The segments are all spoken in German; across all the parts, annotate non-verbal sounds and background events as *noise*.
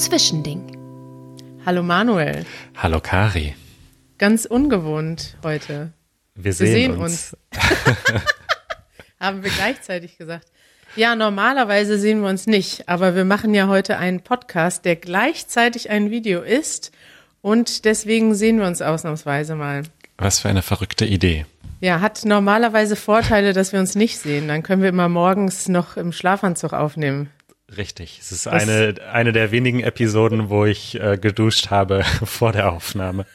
Zwischending. Hallo Manuel. Hallo Kari. Ganz ungewohnt heute. Wir sehen, Wir sehen uns. *laughs* Haben wir gleichzeitig gesagt. Ja, normalerweise sehen wir uns nicht, aber wir machen ja heute einen Podcast, der gleichzeitig ein Video ist und deswegen sehen wir uns ausnahmsweise mal. Was für eine verrückte Idee. Ja, hat normalerweise Vorteile, dass wir uns nicht sehen. Dann können wir immer morgens noch im Schlafanzug aufnehmen. Richtig. Es ist eine, eine der wenigen Episoden, wo ich äh, geduscht habe *laughs* vor der Aufnahme.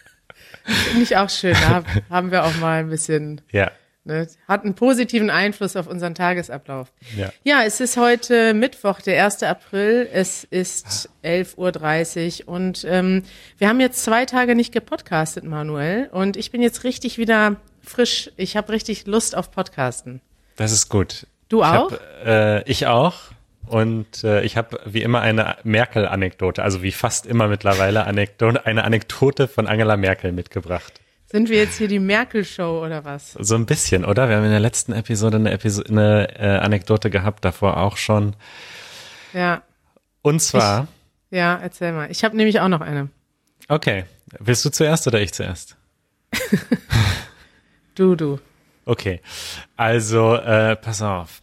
Finde ich auch schön. Da hab- *laughs* haben wir auch mal ein bisschen, Ja. ne, hat einen positiven Einfluss auf unseren Tagesablauf. Ja. Ja, es ist heute Mittwoch, der 1. April. Es ist 11.30 Uhr und ähm, wir haben jetzt zwei Tage nicht gepodcastet, Manuel. Und ich bin jetzt richtig wieder frisch. Ich habe richtig Lust auf Podcasten. Das ist gut. Du ich auch? Hab, äh, ich auch. Und äh, ich habe wie immer eine Merkel-Anekdote, also wie fast immer mittlerweile Anekdote, eine Anekdote von Angela Merkel mitgebracht. Sind wir jetzt hier die Merkel-Show oder was? So ein bisschen, oder? Wir haben in der letzten Episode eine, Episo eine äh, Anekdote gehabt, davor auch schon. Ja, Und zwar, ja, erzähl mal. Ich habe nämlich auch noch eine. okay, willst du zuerst oder ich zuerst? *laughs* Du, du. Okay, also äh, pass auf.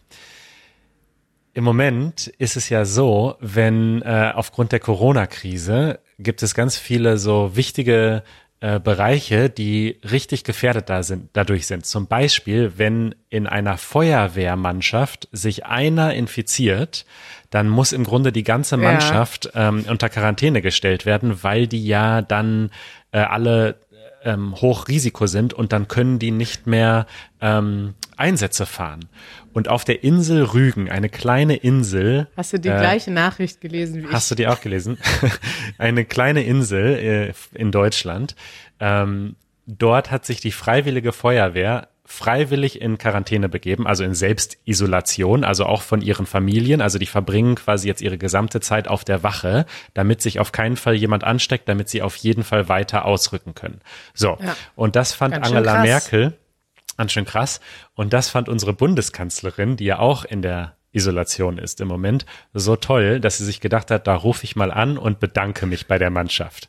Im Moment ist es ja so, wenn äh, aufgrund der Corona-Krise gibt es ganz viele so wichtige äh, Bereiche, die richtig gefährdet da sind, dadurch sind. Zum Beispiel, wenn in einer Feuerwehrmannschaft sich einer infiziert, dann muss im Grunde die ganze Ja. Mannschaft ähm, unter Quarantäne gestellt werden, weil die ja dann äh, alle ähm, Hochrisiko sind und dann können die nicht mehr ähm, Einsätze fahren. Und auf der Insel Rügen, eine kleine Insel, Hast du die Äh, gleiche Nachricht gelesen wie ich? hast du die auch gelesen? *laughs* eine kleine Insel äh, in Deutschland. Ähm, dort hat sich die Freiwillige Feuerwehr freiwillig in Quarantäne begeben, also in Selbstisolation, also auch von ihren Familien. Also die verbringen quasi jetzt ihre gesamte Zeit auf der Wache, damit sich auf keinen Fall jemand ansteckt, damit sie auf jeden Fall weiter ausrücken können. So, Ja. und das fand Angela krass. Merkel ganz schön krass. Und das fand unsere Bundeskanzlerin, die ja auch in der Isolation ist im Moment, so toll, dass sie sich gedacht hat, da rufe ich mal an und bedanke mich bei der Mannschaft.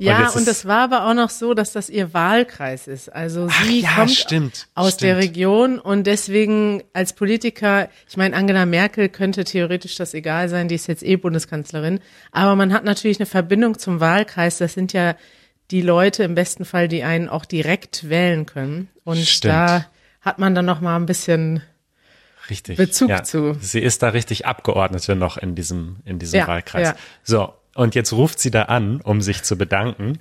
Ja, und ist- das war aber auch noch so, dass das ihr Wahlkreis ist. Also sie ja, kommt stimmt, aus stimmt. der Region und deswegen als Politiker, ich meine, Angela Merkel könnte theoretisch das egal sein, die ist jetzt eh Bundeskanzlerin, aber man hat natürlich eine Verbindung zum Wahlkreis. Das sind ja die Leute im besten Fall, die einen auch direkt wählen können. Und Stimmt. da hat man dann noch mal ein bisschen Richtig. Bezug ja. zu. Sie ist da richtig Abgeordnete noch in diesem, in diesem Ja, Wahlkreis. ja. So. Und jetzt ruft sie da an, um sich zu bedanken.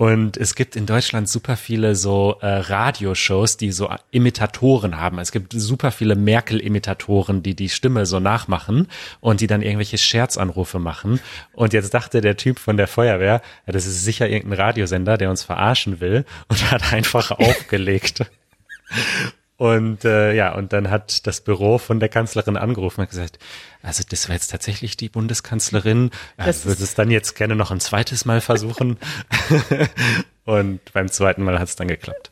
Und es gibt in Deutschland super viele so äh, Radioshows, die so Imitatoren haben. Es gibt super viele Merkel-Imitatoren, die die Stimme so nachmachen und die dann irgendwelche Scherzanrufe machen. Und jetzt dachte der Typ von der Feuerwehr, ja, das ist sicher irgendein Radiosender, der uns verarschen will und hat einfach *laughs* aufgelegt. Und äh, ja, und dann hat das Büro von der Kanzlerin angerufen und gesagt, also das war jetzt tatsächlich die Bundeskanzlerin. Äh, würde es dann jetzt gerne noch ein zweites Mal versuchen. *laughs* und beim zweiten Mal hat es dann geklappt.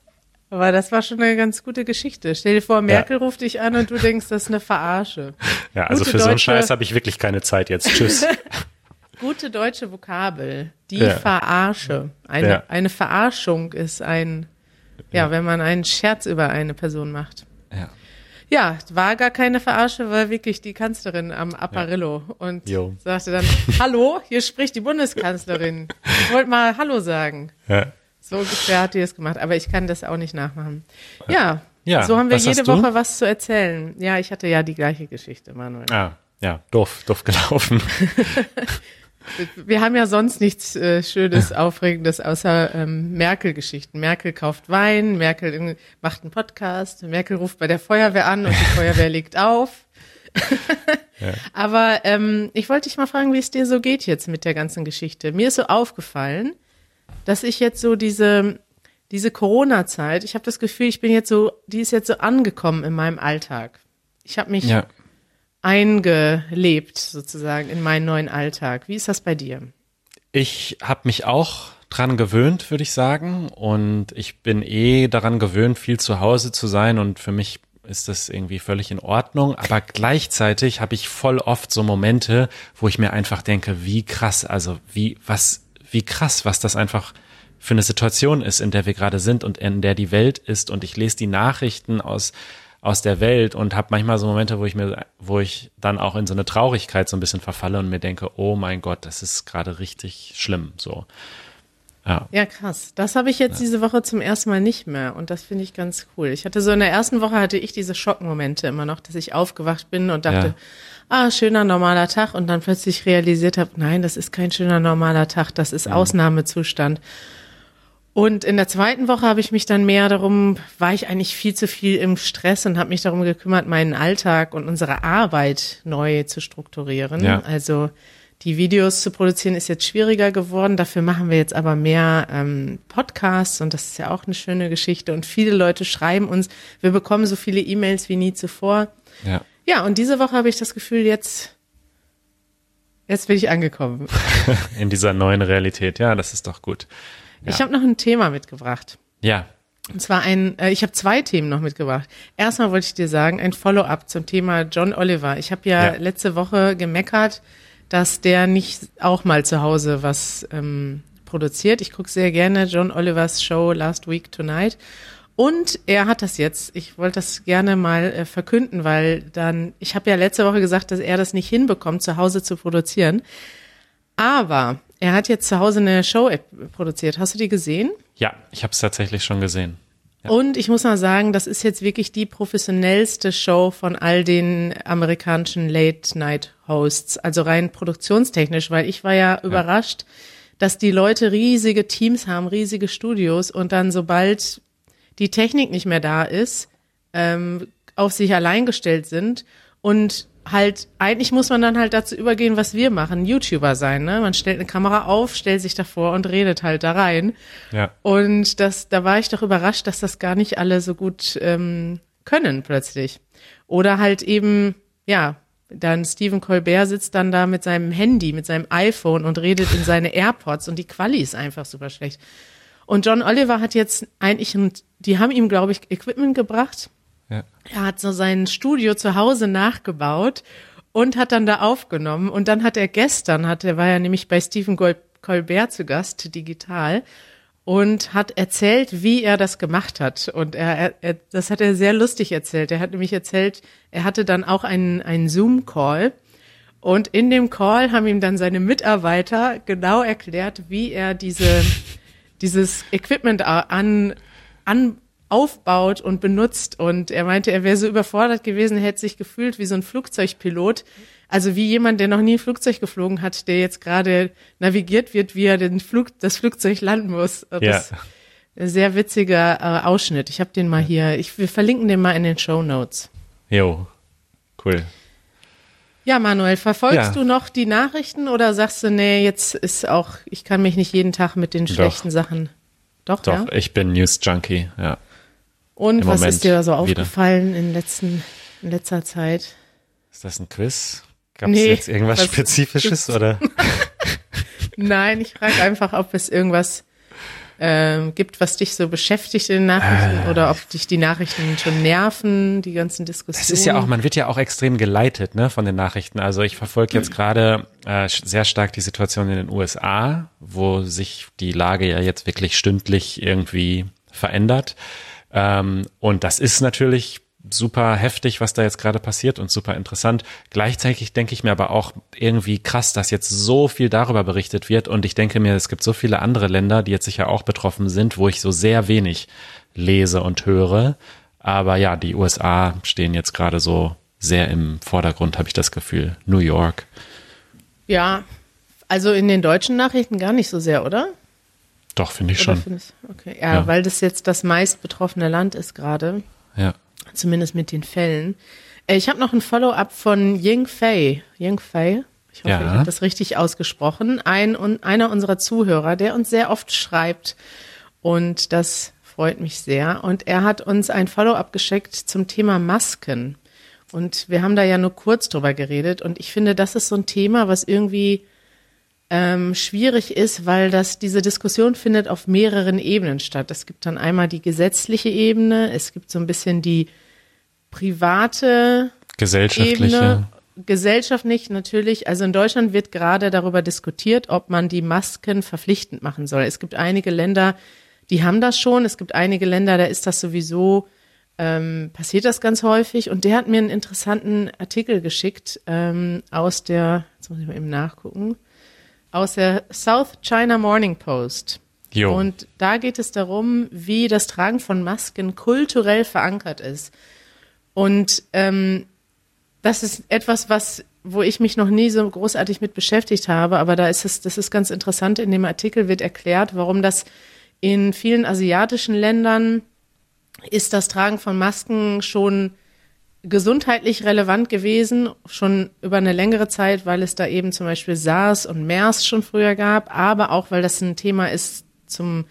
Aber das war schon eine ganz gute Geschichte. Stell dir vor, Merkel ruft dich an und du denkst, das ist eine Verarsche. Ja, also Gute für so einen deutsche- Scheiß habe ich wirklich keine Zeit jetzt. Tschüss. *laughs* Gute deutsche Vokabel. Die Ja. Verarsche. Eine, Ja. eine Verarschung ist ein, ja, wenn man einen Scherz über eine Person macht. ja. Ja, war gar keine Verarsche, war wirklich die Kanzlerin am Apparillo und Jo. sagte dann, *laughs* hallo, hier spricht die Bundeskanzlerin. Ich wollte mal Hallo sagen. ja. So ungefähr hat die es gemacht, aber ich kann das auch nicht nachmachen. Ja, Ja, so haben wir jede? Woche was zu erzählen. Ja, ich hatte ja die gleiche Geschichte, Manuel. Ah, ja, doof, doof gelaufen. *laughs* Wir haben ja sonst nichts äh, Schönes, Aufregendes außer ähm, Merkel-Geschichten. Merkel kauft Wein, Merkel in- macht einen Podcast, Merkel ruft bei der Feuerwehr an und die *laughs* Feuerwehr legt auf. *laughs* Aber ähm, ich wollte dich mal fragen, wie es dir so geht jetzt mit der ganzen Geschichte. Mir ist so aufgefallen, dass ich jetzt so diese diese Corona-Zeit, ich habe das Gefühl, ich bin jetzt so, die ist jetzt so angekommen in meinem Alltag. Ich habe mich Ja. Eingelebt sozusagen in meinen neuen Alltag. Wie ist das bei dir? Ich habe mich auch dran gewöhnt, würde ich sagen. Und ich bin eh daran gewöhnt, viel zu Hause zu sein. Und für mich ist das irgendwie völlig in Ordnung. Aber gleichzeitig habe ich voll oft so Momente, wo ich mir einfach denke, wie krass, also wie, was, wie krass, was das einfach für eine Situation ist, in der wir gerade sind und in der die Welt ist. Und ich lese die Nachrichten aus aus der Welt und habe manchmal so Momente, wo ich mir, wo ich dann auch in so eine Traurigkeit so ein bisschen verfalle und mir denke, oh mein Gott, das ist gerade richtig schlimm. So. Ja. ja, krass. Das habe ich jetzt ja. diese Woche zum ersten Mal nicht mehr und das finde ich ganz cool. Ich hatte so in der ersten Woche hatte ich diese Schockmomente immer noch, dass ich aufgewacht bin und dachte, ja. ah, schöner normaler Tag und dann plötzlich realisiert habe, nein, das ist kein schöner normaler Tag, das ist Ausnahmezustand. Und in der zweiten Woche habe ich mich dann mehr darum, war ich eigentlich viel zu viel im Stress und habe mich darum gekümmert, meinen Alltag und unsere Arbeit neu zu strukturieren. Ja. Also die Videos zu produzieren ist jetzt schwieriger geworden. Dafür machen wir jetzt aber mehr ähm, Podcasts und das ist ja auch eine schöne Geschichte. Und viele Leute schreiben uns, wir bekommen so viele E-Mails wie nie zuvor. Ja. Ja, und diese Woche habe ich das Gefühl, jetzt Jetzt bin ich angekommen. *laughs* In dieser neuen Realität, ja, das ist doch gut. Ja. Ich habe noch ein Thema mitgebracht. Ja. Und zwar ein, äh, ich habe zwei Themen noch mitgebracht. Erstmal wollte ich dir sagen, ein Follow-up zum Thema John Oliver. Ich habe ja, ja, letzte Woche gemeckert, dass der nicht auch mal zu Hause was ähm, produziert. Ich gucke sehr gerne John Olivers Show Last Week Tonight. Und er hat das jetzt. Ich wollte das gerne mal äh, verkünden, weil dann, ich habe ja letzte Woche gesagt, dass er das nicht hinbekommt, zu Hause zu produzieren. Aber er hat jetzt zu Hause eine Show produziert. Hast du die gesehen? Ja, ich habe es tatsächlich schon gesehen. Ja. Und ich muss mal sagen, das ist jetzt wirklich die professionellste Show von all den amerikanischen Late-Night-Hosts. Also rein produktionstechnisch, weil ich war ja, ja überrascht, dass die Leute riesige Teams haben, riesige Studios und dann sobald die Technik nicht mehr da ist, ähm, auf sich allein gestellt sind und halt, eigentlich muss man dann halt dazu übergehen, was wir machen, YouTuber sein, ne? Man stellt eine Kamera auf, stellt sich davor und redet halt da rein. Ja. Und das, da war ich doch überrascht, dass das gar nicht alle so gut ähm, können plötzlich. Oder halt eben, ja, dann Stephen Colbert sitzt dann da mit seinem Handy, mit seinem iPhone und redet in seine *laughs* AirPods und die Quali ist einfach super schlecht. Und John Oliver hat jetzt eigentlich, die haben ihm, glaube ich, Equipment gebracht ja. Er hat so sein Studio zu Hause nachgebaut und hat dann da aufgenommen. Und dann hat er gestern, hat er war ja nämlich bei Stephen Colbert zu Gast, digital, und hat erzählt, wie er das gemacht hat. Und er, er, das hat er sehr lustig erzählt. Er hat nämlich erzählt, er hatte dann auch einen, einen Zoom-Call. Und in dem Call haben ihm dann seine Mitarbeiter genau erklärt, wie er diese, dieses Equipment an, an, aufbaut und benutzt. Und er meinte, er wäre so überfordert gewesen, hätte sich gefühlt wie so ein Flugzeugpilot. Also wie jemand, der noch nie ein Flugzeug geflogen hat, der jetzt gerade navigiert wird, wie er den Flug, das Flugzeug landen muss. Das ja. Sehr witziger äh, Ausschnitt. Ich habe den mal hier. Ich, wir verlinken den mal in den Show Notes. Jo, cool. Ja, Manuel, verfolgst ja. du noch die Nachrichten oder sagst du, nee, jetzt ist auch, ich kann mich nicht jeden Tag mit den schlechten Doch. Sachen. Doch, Doch, ja? ich bin News Junkie, ja. Und was Moment ist dir da so aufgefallen in, letzten, in letzter Zeit? Ist das ein Quiz? Gab es nee, jetzt irgendwas Spezifisches oder? *laughs* Nein, ich frage einfach, ob es irgendwas ähm, gibt, was dich so beschäftigt in den Nachrichten äh, oder ob dich die Nachrichten schon nerven, die ganzen Diskussionen. Das ist ja auch, man wird ja auch extrem geleitet ne, von den Nachrichten. Also ich verfolge jetzt gerade äh, sehr stark die Situation in den USA, wo sich die Lage ja jetzt wirklich stündlich irgendwie verändert. Ähm, und das ist natürlich super heftig, was da jetzt gerade passiert und super interessant. Gleichzeitig denke ich mir aber auch irgendwie krass, dass jetzt so viel darüber berichtet wird und ich denke mir, es gibt so viele andere Länder, die jetzt sicher auch betroffen sind, wo ich so sehr wenig lese und höre. Aber ja, die USA stehen jetzt gerade so sehr im Vordergrund, habe ich das Gefühl. New York. Ja, also in den deutschen Nachrichten gar nicht so sehr, oder? Doch, finde ich schon. Okay, ja, ja, weil das jetzt das meist betroffene Land ist gerade. Ja. Zumindest mit den Fällen. Äh, ich habe noch ein Follow-up von Ying Fei. Ying Fei. Ich hoffe, ja. ich habe das richtig ausgesprochen. Ein, einer unserer Zuhörer, der uns sehr oft schreibt. Und das freut mich sehr. Und er hat uns ein Follow-up geschickt zum Thema Masken. Und wir haben da ja nur kurz drüber geredet. Und ich finde, das ist so ein Thema, was irgendwie ähm, schwierig ist, weil das diese Diskussion findet auf mehreren Ebenen statt. Es gibt dann einmal die gesetzliche Ebene, es gibt so ein bisschen die private Gesellschaftliche. Ebene, gesellschaftlich natürlich. Also in Deutschland wird gerade darüber diskutiert, ob man die Masken verpflichtend machen soll. Es gibt einige Länder, die haben das schon. Es gibt einige Länder, da ist das sowieso, ähm, passiert das ganz häufig. Und der hat mir einen interessanten Artikel geschickt ähm, aus der, jetzt muss ich mal eben nachgucken, aus der South China Morning Post. Jo. Und da geht es darum, wie das Tragen von Masken kulturell verankert ist. Und ähm, das ist etwas, was, wo ich mich noch nie so großartig mit beschäftigt habe, aber da ist es, das ist ganz interessant. In dem Artikel wird erklärt, warum das in vielen asiatischen Ländern ist das Tragen von Masken schon gesundheitlich relevant gewesen, schon über eine längere Zeit, weil es da eben zum Beispiel SARS und MERS schon früher gab, aber auch, weil das ein Thema ist zum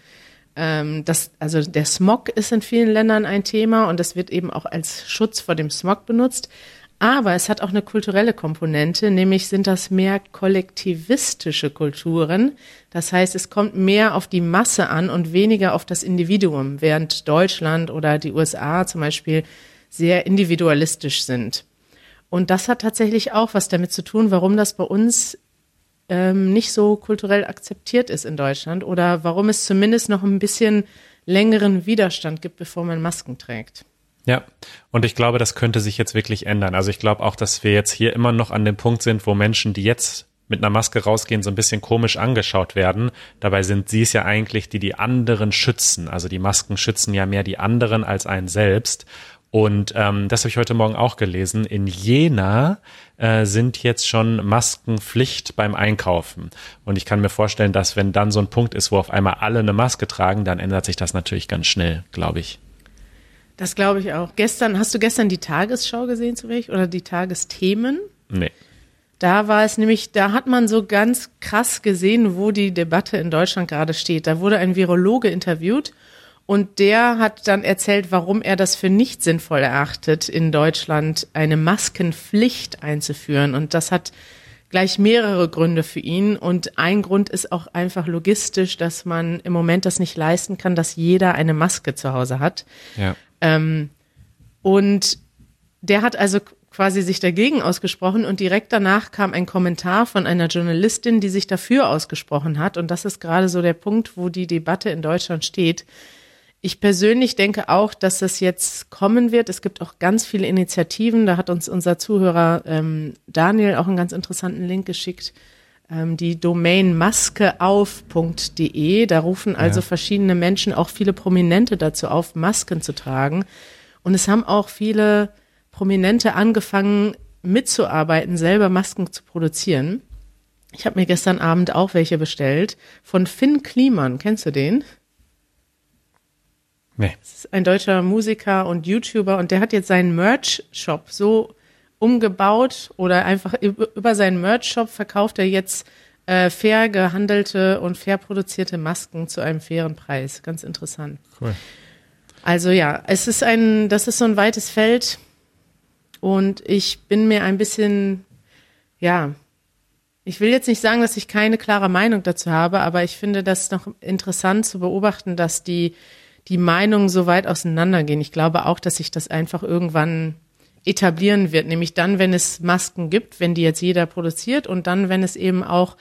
ähm, das, also der Smog ist in vielen Ländern ein Thema und das wird eben auch als Schutz vor dem Smog benutzt. Aber es hat auch eine kulturelle Komponente, nämlich sind das mehr kollektivistische Kulturen. Das heißt, es kommt mehr auf die Masse an und weniger auf das Individuum, während Deutschland oder die USA zum Beispiel sehr individualistisch sind. Und das hat tatsächlich auch was damit zu tun, warum das bei uns ähm, nicht so kulturell akzeptiert ist in Deutschland oder warum es zumindest noch ein bisschen längeren Widerstand gibt, bevor man Masken trägt. Ja, und ich glaube, das könnte sich jetzt wirklich ändern. Also ich glaube auch, dass wir jetzt hier immer noch an dem Punkt sind, wo Menschen, die jetzt mit einer Maske rausgehen, so ein bisschen komisch angeschaut werden. Dabei sind sie es ja eigentlich, die die anderen schützen. Also die Masken schützen ja mehr die anderen als einen selbst. Und ähm, das habe ich heute Morgen auch gelesen. In Jena äh, sind jetzt schon Maskenpflicht beim Einkaufen. Und ich kann mir vorstellen, dass wenn dann so ein Punkt ist, wo auf einmal alle eine Maske tragen, dann ändert sich das natürlich ganz schnell, glaube ich. Das glaube ich auch. Gestern, hast du gestern die Tagesschau gesehen zufällig oder die Tagesthemen? Nee. Da war es nämlich, da hat man so ganz krass gesehen, wo die Debatte in Deutschland gerade steht. Da wurde ein Virologe interviewt und der hat dann erzählt, warum er das für nicht sinnvoll erachtet, in Deutschland eine Maskenpflicht einzuführen. Und das hat gleich mehrere Gründe für ihn. Und ein Grund ist auch einfach logistisch, dass man im Moment das nicht leisten kann, dass jeder eine Maske zu Hause hat. Ja. Ähm, und der hat also quasi sich dagegen ausgesprochen und direkt danach kam ein Kommentar von einer Journalistin, die sich dafür ausgesprochen hat. Und das ist gerade so der Punkt, wo die Debatte in Deutschland steht. Ich persönlich denke auch, dass das jetzt kommen wird. Es gibt auch ganz viele Initiativen. Da hat uns unser Zuhörer ähm, Daniel auch einen ganz interessanten Link geschickt. Ähm, die Domain maskeauf.de. Da rufen also ja. verschiedene Menschen, auch viele Prominente dazu auf, Masken zu tragen. Und es haben auch viele Prominente angefangen, mitzuarbeiten, selber Masken zu produzieren. Ich habe mir gestern Abend auch welche bestellt von Finn Kliman. Kennst du den? Nee. Das ist ein deutscher Musiker und YouTuber und der hat jetzt seinen Merch-Shop so umgebaut oder einfach über seinen Merch-Shop verkauft er jetzt äh, fair gehandelte und fair produzierte Masken zu einem fairen Preis. Ganz interessant. Cool. Also ja, es ist ein, das ist so ein weites Feld und ich bin mir ein bisschen, ja, ich will jetzt nicht sagen, dass ich keine klare Meinung dazu habe, aber ich finde das noch interessant zu beobachten, dass die die Meinungen so weit auseinandergehen. Ich glaube auch, dass sich das einfach irgendwann etablieren wird, nämlich dann, wenn es Masken gibt, wenn die jetzt jeder produziert und dann, wenn es eben auch,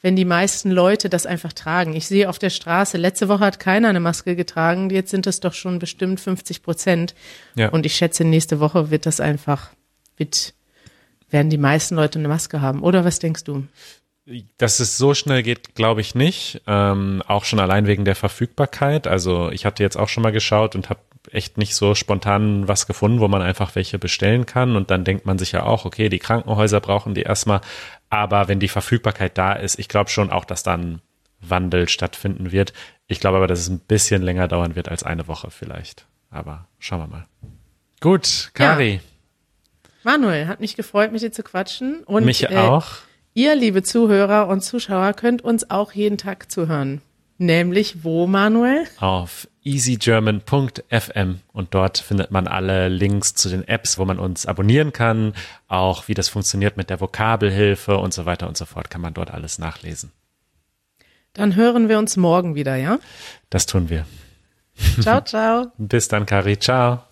wenn die meisten Leute das einfach tragen. Ich sehe auf der Straße, letzte Woche hat keiner eine Maske getragen, jetzt sind es doch schon bestimmt 50 Prozent. Ja. Und ich schätze, nächste Woche wird das einfach, wird, werden die meisten Leute eine Maske haben. Oder was denkst du? Dass es so schnell geht, glaube ich nicht. Ähm, auch schon allein wegen der Verfügbarkeit. Also ich hatte jetzt auch schon mal geschaut und habe echt nicht so spontan was gefunden, wo man einfach welche bestellen kann. Und dann denkt man sich ja auch, okay, die Krankenhäuser brauchen die erstmal. Aber wenn die Verfügbarkeit da ist, ich glaube schon auch, dass dann Wandel stattfinden wird. Ich glaube aber, dass es ein bisschen länger dauern wird als eine Woche vielleicht. Aber schauen wir mal. Gut, Kari. Ja. Manuel, hat mich gefreut, mit dir zu quatschen. Und, mich äh, auch. Ihr, liebe Zuhörer und Zuschauer, könnt uns auch jeden Tag zuhören. Nämlich wo, Manuel? Auf easygerman.fm und dort findet man alle Links zu den Apps, wo man uns abonnieren kann, auch wie das funktioniert mit der Vokabelhilfe und so weiter und so fort, kann man dort alles nachlesen. Dann hören wir uns morgen wieder, ja? Das tun wir. Ciao, *laughs* ciao. Bis dann, Kari. Ciao.